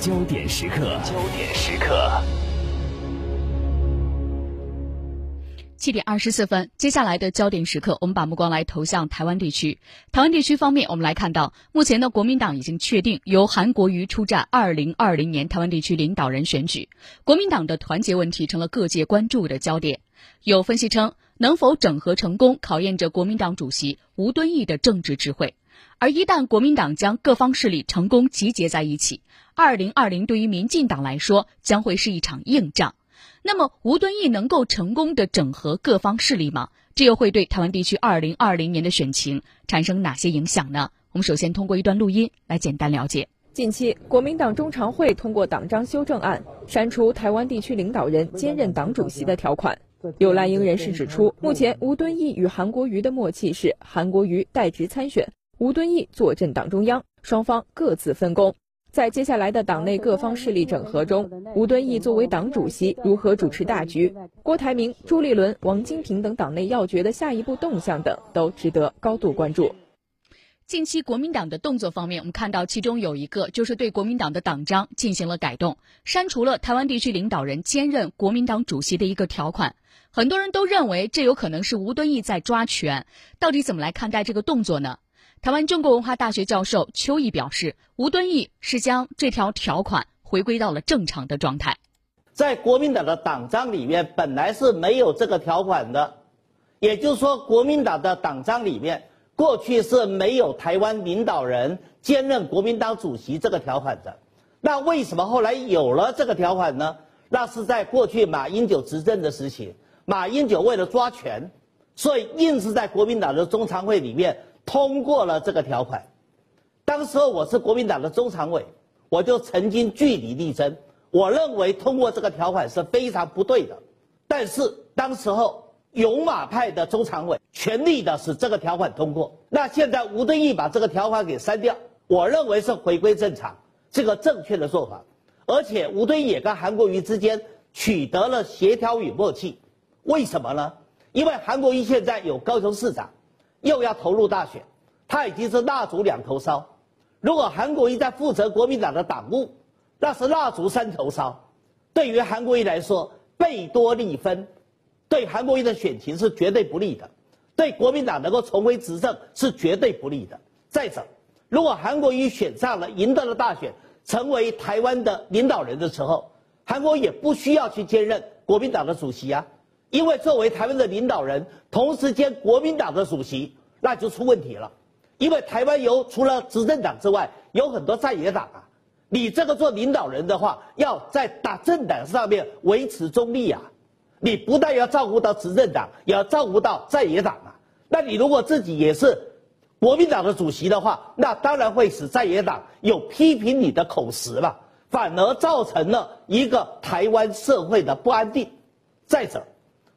焦点时刻，焦点时刻。七点二十四分，接下来的焦点时刻，我们把目光来投向台湾地区。台湾地区方面，我们来看到，目前呢，国民党已经确定由韩国瑜出战二零二零年台湾地区领导人选举。国民党的团结问题成了各界关注的焦点。有分析称，能否整合成功，考验着国民党主席吴敦义的政治智慧。而一旦国民党将各方势力成功集结在一起，二零二零对于民进党来说将会是一场硬仗。那么，吴敦义能够成功的整合各方势力吗？这又会对台湾地区二零二零年的选情产生哪些影响呢？我们首先通过一段录音来简单了解。近期，国民党中常会通过党章修正案，删除台湾地区领导人兼任党主席的条款。有蓝营人士指出，目前吴敦义与韩国瑜的默契是韩国瑜代职参选，吴敦义坐镇党中央，双方各自分工。在接下来的党内各方势力整合中，吴敦义作为党主席如何主持大局？郭台铭、朱立伦、王金平等党内要诀的下一步动向等，都值得高度关注。近期国民党的动作方面，我们看到其中有一个就是对国民党的党章进行了改动，删除了台湾地区领导人兼任国民党主席的一个条款。很多人都认为这有可能是吴敦义在抓权，到底怎么来看待这个动作呢？台湾中国文化大学教授邱毅表示，吴敦义是将这条条款回归到了正常的状态。在国民党的党章里面本来是没有这个条款的，也就是说，国民党的党章里面过去是没有台湾领导人兼任国民党主席这个条款的。那为什么后来有了这个条款呢？那是在过去马英九执政的时期，马英九为了抓权，所以硬是在国民党的中常会里面。通过了这个条款，当时候我是国民党的中常委，我就曾经据理力争，我认为通过这个条款是非常不对的。但是当时候勇马派的中常委全力的使这个条款通过。那现在吴敦义把这个条款给删掉，我认为是回归正常，这个正确的做法。而且吴敦义也跟韩国瑜之间取得了协调与默契。为什么呢？因为韩国瑜现在有高雄市长。又要投入大选，他已经是蜡烛两头烧。如果韩国瑜在负责国民党的党务，那是蜡烛三头烧。对于韩国瑜来说，贝多利分，对韩国瑜的选情是绝对不利的，对国民党能够重回执政是绝对不利的。再者，如果韩国瑜选上了，赢得了大选，成为台湾的领导人的时候，韩国也不需要去兼任国民党的主席啊。因为作为台湾的领导人，同时兼国民党的主席，那就出问题了。因为台湾有除了执政党之外，有很多在野党啊。你这个做领导人的话，要在打政党上面维持中立啊。你不但要照顾到执政党，也要照顾到在野党啊。那你如果自己也是国民党的主席的话，那当然会使在野党有批评你的口实了，反而造成了一个台湾社会的不安定。再者。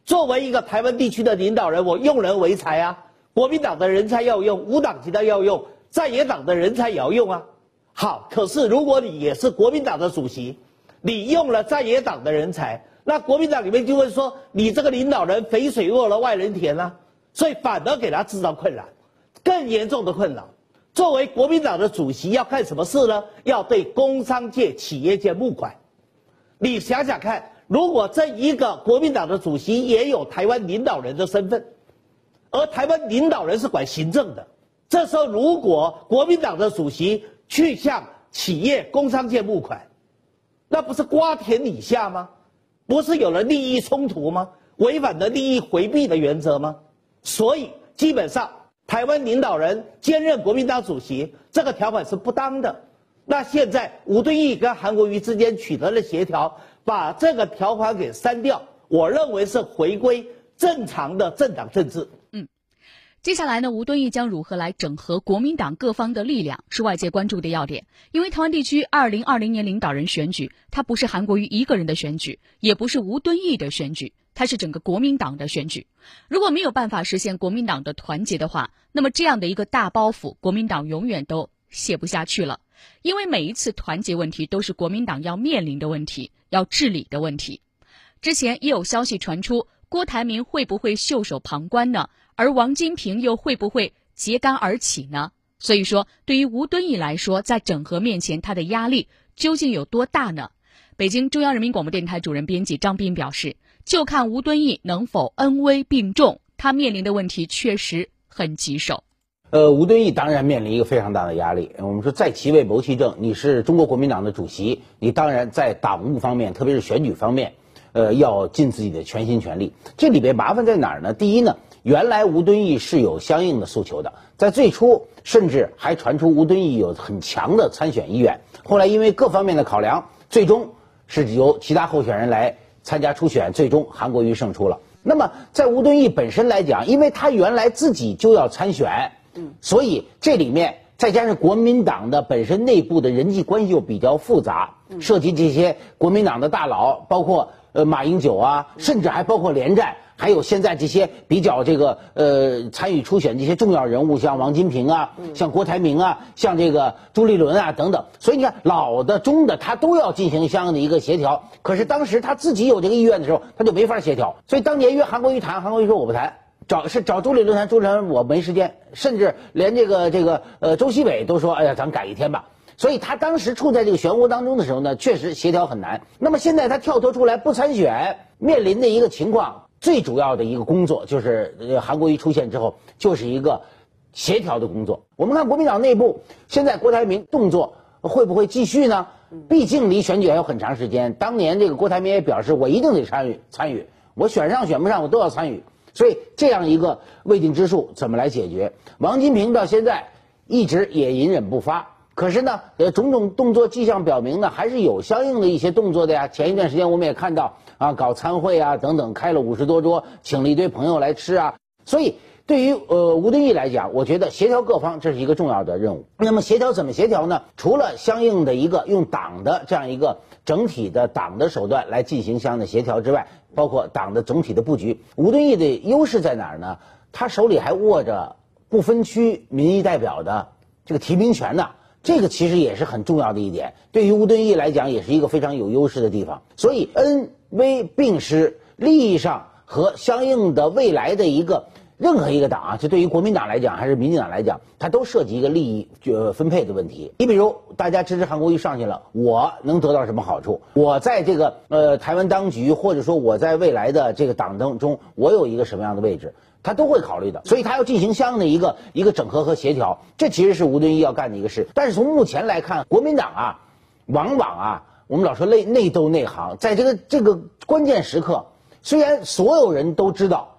作为一个台湾地区的领导人，我用人为才啊！国民党的人才要用，无党籍的要用，在野党的人才也要用啊。好，可是如果你也是国民党的主席，你用了在野党的人才，那国民党里面就会说你这个领导人肥水落了外人田啊，所以反而给他制造困扰，更严重的困扰。作为国民党的主席要干什么事呢？要对工商界、企业界募款。你想想看。如果这一个国民党的主席也有台湾领导人的身份，而台湾领导人是管行政的，这时候如果国民党的主席去向企业工商界募款，那不是瓜田李下吗？不是有了利益冲突吗？违反了利益回避的原则吗？所以基本上台湾领导人兼任国民党主席这个条款是不当的。那现在吴敦义跟韩国瑜之间取得了协调。把这个条款给删掉，我认为是回归正常的政党政治。接下来呢，吴敦义将如何来整合国民党各方的力量，是外界关注的要点。因为台湾地区二零二零年领导人选举，它不是韩国瑜一个人的选举，也不是吴敦义的选举，它是整个国民党的选举。如果没有办法实现国民党的团结的话，那么这样的一个大包袱，国民党永远都卸不下去了。因为每一次团结问题都是国民党要面临的问题。要治理的问题，之前也有消息传出，郭台铭会不会袖手旁观呢？而王金平又会不会揭竿而起呢？所以说，对于吴敦义来说，在整合面前，他的压力究竟有多大呢？北京中央人民广播电台主任编辑张斌表示，就看吴敦义能否恩威并重，他面临的问题确实很棘手。呃，吴敦义当然面临一个非常大的压力。我们说在其位谋其政，你是中国国民党的主席，你当然在党务方面，特别是选举方面，呃，要尽自己的全心全力。这里边麻烦在哪儿呢？第一呢，原来吴敦义是有相应的诉求的，在最初甚至还传出吴敦义有很强的参选意愿，后来因为各方面的考量，最终。是由其他候选人来参加初选，最终韩国瑜胜出了。那么在吴敦义本身来讲，因为他原来自己就要参选，嗯，所以这里面再加上国民党的本身内部的人际关系又比较复杂，涉及这些国民党的大佬，包括呃马英九啊，甚至还包括连战。还有现在这些比较这个呃参与初选这些重要人物，像王金平啊，像郭台铭啊，像这个朱立伦啊等等，所以你看老的中的他都要进行相应的一个协调。可是当时他自己有这个意愿的时候，他就没法协调。所以当年约韩国瑜谈，韩国瑜说我不谈，找是找朱立伦谈，朱立伦我没时间，甚至连这个这个呃周锡伟都说，哎呀，咱改一天吧。所以他当时处在这个漩涡当中的时候呢，确实协调很难。那么现在他跳脱出来不参选，面临的一个情况。最主要的一个工作就是韩国瑜出现之后，就是一个协调的工作。我们看国民党内部现在郭台铭动作会不会继续呢？毕竟离选举还有很长时间。当年这个郭台铭也表示，我一定得参与参与，我选上选不上我都要参与。所以这样一个未定之数怎么来解决？王金平到现在一直也隐忍不发。可是呢，呃，种种动作迹象表明呢，还是有相应的一些动作的呀。前一段时间我们也看到啊，搞参会啊等等，开了五十多桌，请了一堆朋友来吃啊。所以对于呃吴敦义来讲，我觉得协调各方这是一个重要的任务。那么协调怎么协调呢？除了相应的一个用党的这样一个整体的党的手段来进行相应的协调之外，包括党的总体的布局。吴敦义的优势在哪儿呢？他手里还握着不分区民意代表的这个提名权呢。这个其实也是很重要的一点，对于吴敦义来讲，也是一个非常有优势的地方。所以恩为并施，利益上和相应的未来的一个任何一个党啊，就对于国民党来讲还是民进党来讲，它都涉及一个利益呃分配的问题。你比如大家支持韩国瑜上去了，我能得到什么好处？我在这个呃台湾当局，或者说我在未来的这个党当中，我有一个什么样的位置？他都会考虑的，所以他要进行相应的一个一个整合和协调，这其实是吴敦义要干的一个事。但是从目前来看，国民党啊，往往啊，我们老说内内斗内行，在这个这个关键时刻，虽然所有人都知道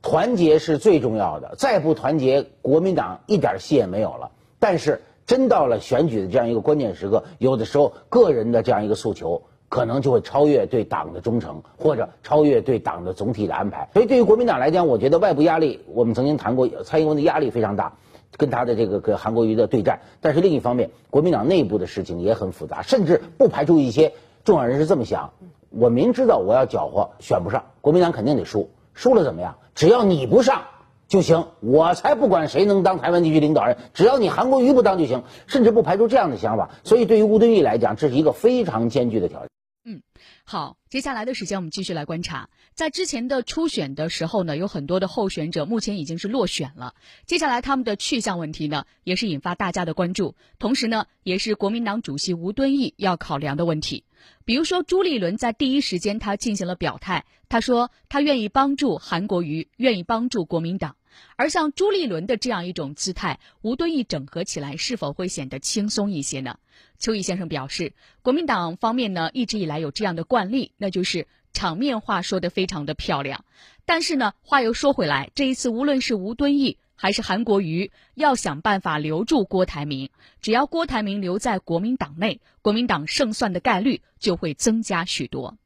团结是最重要的，再不团结，国民党一点戏也没有了。但是真到了选举的这样一个关键时刻，有的时候个人的这样一个诉求。可能就会超越对党的忠诚，或者超越对党的总体的安排。所以，对于国民党来讲，我觉得外部压力，我们曾经谈过，蔡英文的压力非常大，跟他的这个跟韩国瑜的对战。但是另一方面，国民党内部的事情也很复杂，甚至不排除一些重要人士这么想：我明知道我要搅和，选不上，国民党肯定得输，输了怎么样？只要你不上就行，我才不管谁能当台湾地区领导人，只要你韩国瑜不当就行，甚至不排除这样的想法。所以，对于吴敦义来讲，这是一个非常艰巨的挑战。嗯，好，接下来的时间我们继续来观察。在之前的初选的时候呢，有很多的候选者目前已经是落选了。接下来他们的去向问题呢，也是引发大家的关注，同时呢，也是国民党主席吴敦义要考量的问题。比如说，朱立伦在第一时间他进行了表态，他说他愿意帮助韩国瑜，愿意帮助国民党。而像朱立伦的这样一种姿态，吴敦义整合起来是否会显得轻松一些呢？邱毅先生表示，国民党方面呢一直以来有这样的惯例，那就是场面话说得非常的漂亮。但是呢，话又说回来，这一次无论是吴敦义还是韩国瑜，要想办法留住郭台铭，只要郭台铭留在国民党内，国民党胜算的概率就会增加许多。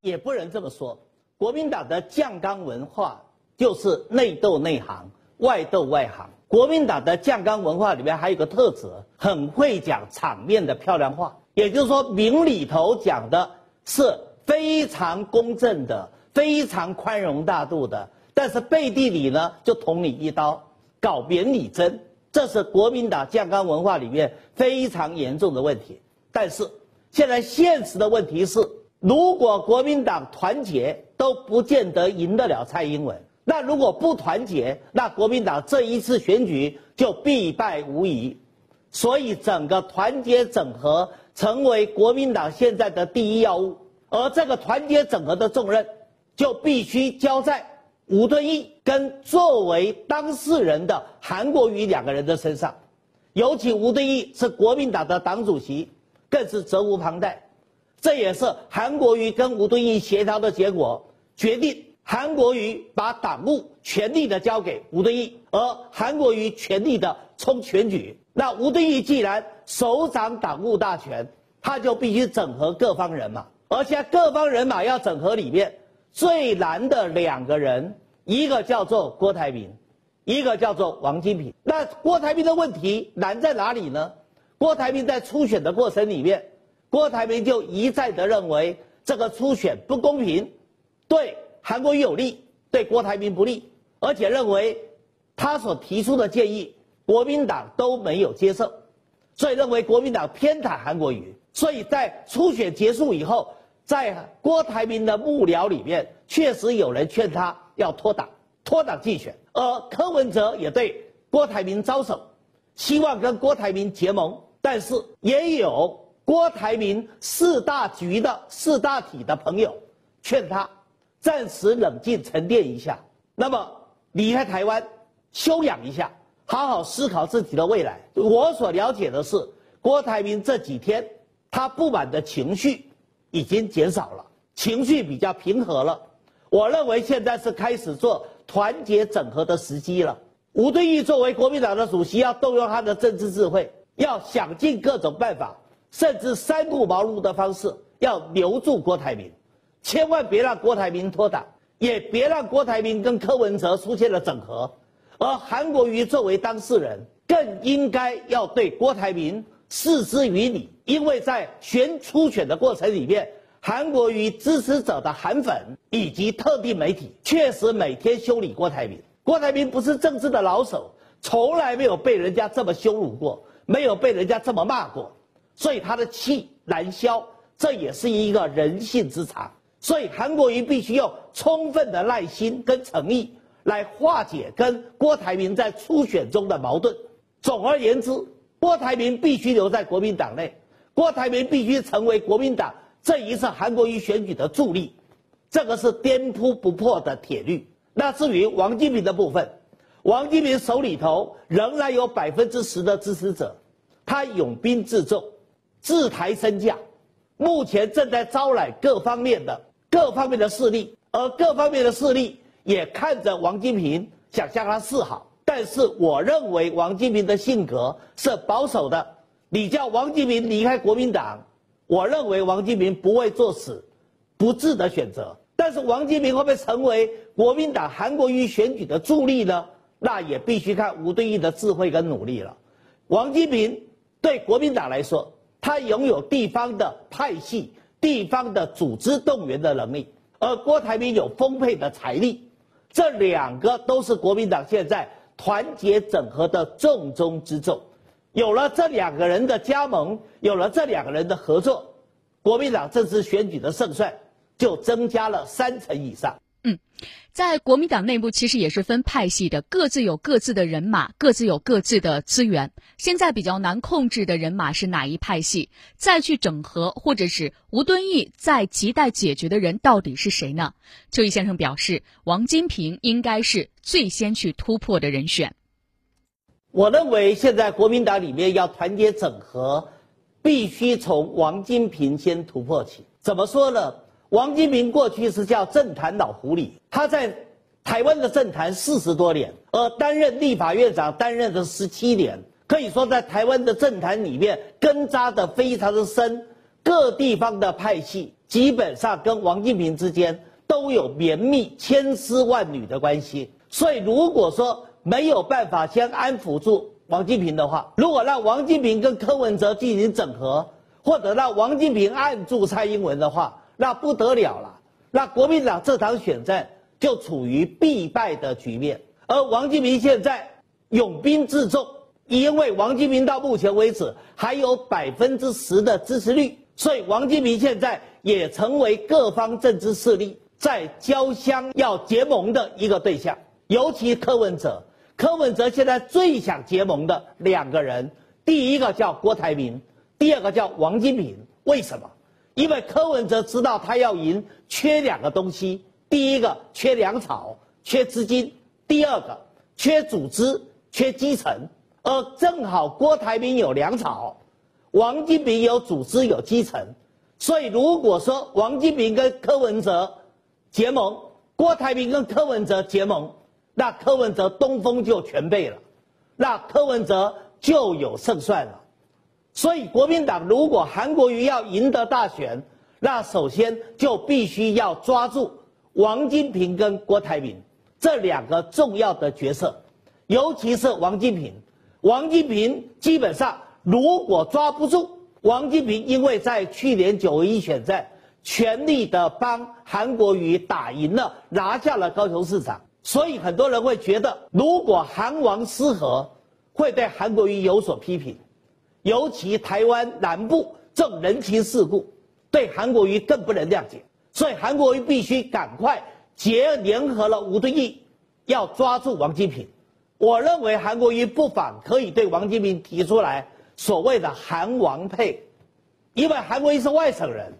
也不能这么说，国民党的酱缸文化。就是内斗内行，外斗外行。国民党的酱缸文化里面还有个特质，很会讲场面的漂亮话。也就是说，明里头讲的是非常公正的，非常宽容大度的，但是背地里呢，就捅你一刀，搞扁你真。这是国民党酱缸文化里面非常严重的问题。但是现在现实的问题是，如果国民党团结，都不见得赢得了蔡英文。那如果不团结，那国民党这一次选举就必败无疑。所以整个团结整合成为国民党现在的第一要务。而这个团结整合的重任，就必须交在吴敦义跟作为当事人的韩国瑜两个人的身上。尤其吴敦义是国民党的党主席，更是责无旁贷。这也是韩国瑜跟吴敦义协调的结果，决定韩国瑜把党务全力的交给吴敦义，而韩国瑜全力的冲全局。那吴敦义既然手掌党务大权，他就必须整合各方人马。而且各方人马要整合里面最难的两个人，一个叫做郭台铭，一个叫做王金平。那郭台铭的问题难在哪里呢？郭台铭在初选的过程里面，郭台铭就一再的认为这个初选不公平，对韩国瑜有利，对郭台铭不利，而且认为他所提出的建议国民党都没有接受，所以认为国民党偏袒韩国瑜。所以在初选结束以后。在郭台铭的幕僚里面，确实有人劝他要脱党、脱党竞选，而柯文哲也对郭台铭招手，希望跟郭台铭结盟。但是也有郭台铭四大局的四大体的朋友劝他暂时冷静沉淀一下，那么离开台湾休养一下，好好思考自己的未来。我所了解的是，郭台铭这几天他不满的情绪。已经减少了，情绪比较平和了。我认为现在是开始做团结整合的时机了。吴敦义作为国民党的主席，要动用他的政治智慧，要想尽各种办法，甚至三顾茅庐的方式，要留住郭台铭，千万别让郭台铭脱党，也别让郭台铭跟柯文哲出现了整合。而韩国瑜作为当事人，更应该要对郭台铭。视之于理，因为在选初选的过程里面，韩国瑜支持者的韩粉以及特定媒体确实每天修理郭台铭。郭台铭不是政治的老手，从来没有被人家这么羞辱过，没有被人家这么骂过，所以他的气难消，这也是一个人性之常。所以韩国瑜必须用充分的耐心跟诚意来化解跟郭台铭在初选中的矛盾。总而言之。郭台铭必须留在国民党内，郭台铭必须成为国民党这一次韩国瑜选举的助力，这个是颠扑不破的铁律。那至于王金平的部分，王金平手里头仍然有百分之十的支持者，他拥兵自重，自抬身价，目前正在招揽各方面的各方面的势力，而各方面的势力也看着王金平，想向他示好。但是我认为王金平的性格是保守的，你叫王金平离开国民党，我认为王金平不会做死不智的选择。但是王金平会不会成为国民党韩国瑜选举的助力呢？那也必须看吴敦义的智慧跟努力了。王金平对国民党来说，他拥有地方的派系、地方的组织动员的能力，而郭台铭有丰沛的财力，这两个都是国民党现在。团结整合的重中之重，有了这两个人的加盟，有了这两个人的合作，国民党这次选举的胜算就增加了三成以上。嗯，在国民党内部其实也是分派系的，各自有各自的人马，各自有各自的资源。现在比较难控制的人马是哪一派系？再去整合，或者是吴敦义在亟待解决的人到底是谁呢？邱毅先生表示，王金平应该是最先去突破的人选。我认为现在国民党里面要团结整合，必须从王金平先突破起。怎么说呢？王金平过去是叫政坛老狐狸，他在台湾的政坛四十多年，而担任立法院长担任的十七年，可以说在台湾的政坛里面根扎的非常的深，各地方的派系基本上跟王金平之间都有绵密千丝万缕的关系，所以如果说没有办法先安抚住王金平的话，如果让王金平跟柯文哲进行整合，或者让王金平按住蔡英文的话，那不得了了，那国民党这场选战就处于必败的局面。而王金平现在拥兵自重，因为王金平到目前为止还有百分之十的支持率，所以王金平现在也成为各方政治势力在交相要结盟的一个对象。尤其柯文哲，柯文哲现在最想结盟的两个人，第一个叫郭台铭，第二个叫王金平。为什么？因为柯文哲知道他要赢，缺两个东西：第一个缺粮草、缺资金；第二个缺组织、缺基层。而正好郭台铭有粮草，王金平有组织、有基层。所以如果说王金平跟柯文哲结盟，郭台铭跟柯文哲结盟，那柯文哲东风就全备了，那柯文哲就有胜算了。所以国民党如果韩国瑜要赢得大选，那首先就必须要抓住王金平跟郭台铭这两个重要的角色，尤其是王金平。王金平基本上如果抓不住王金平，因为在去年九一选战。全力的帮韩国瑜打赢了，拿下了高雄市长，所以很多人会觉得，如果韩王失和，会对韩国瑜有所批评，尤其台湾南部这种人情世故，对韩国瑜更不能谅解，所以韩国瑜必须赶快结联合了吴敦义，要抓住王金平。我认为韩国瑜不妨可以对王金平提出来所谓的韩王配，因为韩国瑜是外省人。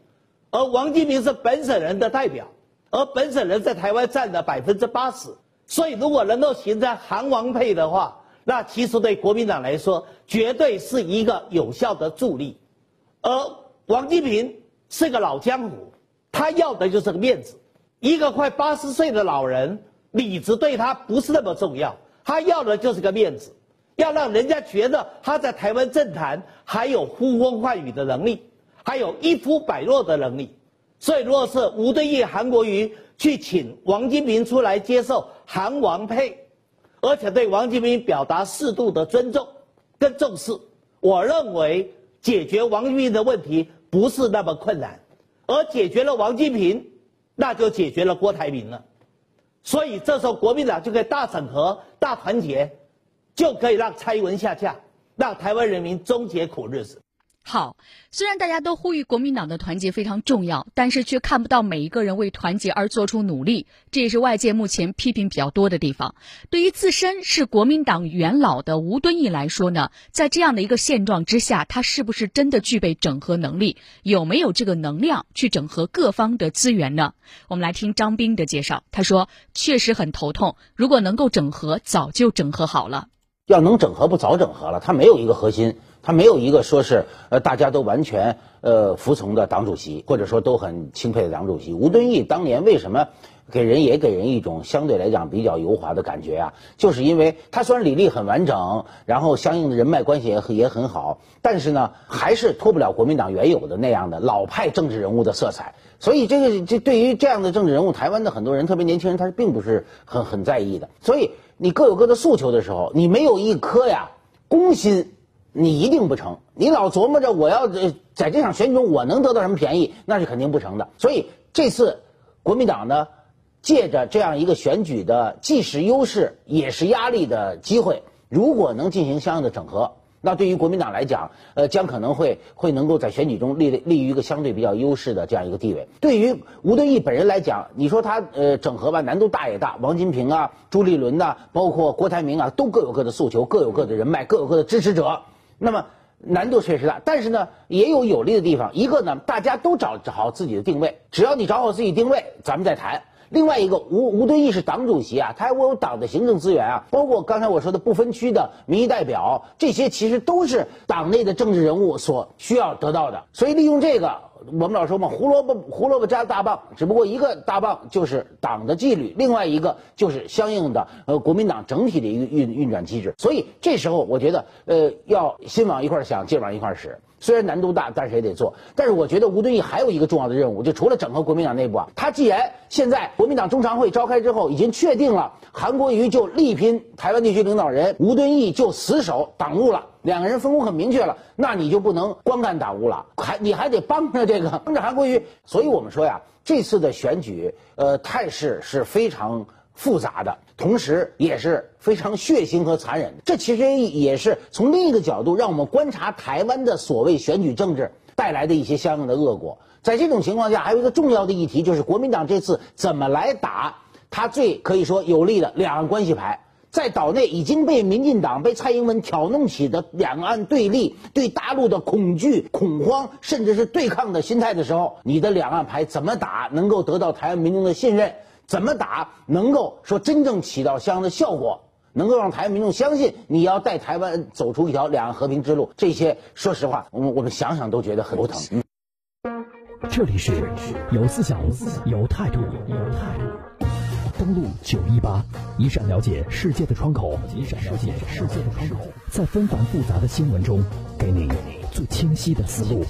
而王金平是本省人的代表，而本省人在台湾占了百分之八十，所以如果能够形成韩王配的话，那其实对国民党来说绝对是一个有效的助力。而王金平是个老江湖，他要的就是个面子。一个快八十岁的老人，里子对他不是那么重要，他要的就是个面子，要让人家觉得他在台湾政坛还有呼风唤雨的能力。还有一呼百诺的能力，所以如果是吴敦义、韩国瑜去请王金平出来接受韩王配，而且对王金平表达适度的尊重跟重视，我认为解决王金平的问题不是那么困难，而解决了王金平，那就解决了郭台铭了，所以这时候国民党就可以大整合、大团结，就可以让蔡英文下架，让台湾人民终结苦日子。好，虽然大家都呼吁国民党的团结非常重要，但是却看不到每一个人为团结而做出努力，这也是外界目前批评比较多的地方。对于自身是国民党元老的吴敦义来说呢，在这样的一个现状之下，他是不是真的具备整合能力？有没有这个能量去整合各方的资源呢？我们来听张斌的介绍，他说确实很头痛，如果能够整合，早就整合好了。要能整合，不早整合了？他没有一个核心。他没有一个说是呃大家都完全呃服从的党主席，或者说都很钦佩的党主席吴敦义。当年为什么给人也给人一种相对来讲比较油滑的感觉啊？就是因为他虽然履历很完整，然后相应的人脉关系也也很好，但是呢，还是脱不了国民党原有的那样的老派政治人物的色彩。所以这个这对于这样的政治人物，台湾的很多人，特别年轻人，他是并不是很很在意的。所以你各有各的诉求的时候，你没有一颗呀公心。你一定不成，你老琢磨着我要在这场选举中我能得到什么便宜，那是肯定不成的。所以这次国民党呢，借着这样一个选举的既是优势也是压力的机会，如果能进行相应的整合，那对于国民党来讲，呃，将可能会会能够在选举中立立于一个相对比较优势的这样一个地位。对于吴敦义本人来讲，你说他呃整合吧，难度大也大。王金平啊、朱立伦呐，包括郭台铭啊，都各有各的诉求，各有各的人脉，各有各的支持者。那么难度确实大，但是呢，也有有利的地方。一个呢，大家都找好自己的定位，只要你找好自己定位，咱们再谈。另外一个，吴吴敦义是党主席啊，他还握有党的行政资源啊，包括刚才我说的不分区的民意代表，这些其实都是党内的政治人物所需要得到的。所以利用这个。我们老说嘛，胡萝卜胡萝卜加大棒，只不过一个大棒就是党的纪律，另外一个就是相应的呃国民党整体的一个运运转机制。所以这时候我觉得呃要心往一块想，劲往一块使。虽然难度大，但是也得做。但是我觉得吴敦义还有一个重要的任务，就除了整合国民党内部啊，他既然现在国民党中常会召开之后已经确定了韩国瑜就力拼台湾地区领导人，吴敦义就死守党务了。两个人分工很明确了，那你就不能光干党务了，还你还得帮着这个帮着韩国瑜。所以我们说呀，这次的选举，呃，态势是非常复杂的，同时也是非常血腥和残忍。这其实也是从另一个角度让我们观察台湾的所谓选举政治带来的一些相应的恶果。在这种情况下，还有一个重要的议题，就是国民党这次怎么来打他最可以说有利的两岸关系牌。在岛内已经被民进党、被蔡英文挑弄起的两岸对立、对大陆的恐惧、恐慌，甚至是对抗的心态的时候，你的两岸牌怎么打能够得到台湾民众的信任？怎么打能够说真正起到相应的效果？能够让台湾民众相信你要带台湾走出一条两岸和平之路？这些说实话，我们我们想想都觉得很头疼。这里是有思想、有态度、有态度。登录九一八，一扇了解世界的窗口，一扇了解世界的窗口，在纷繁复杂的新闻中，给你最清晰的思路。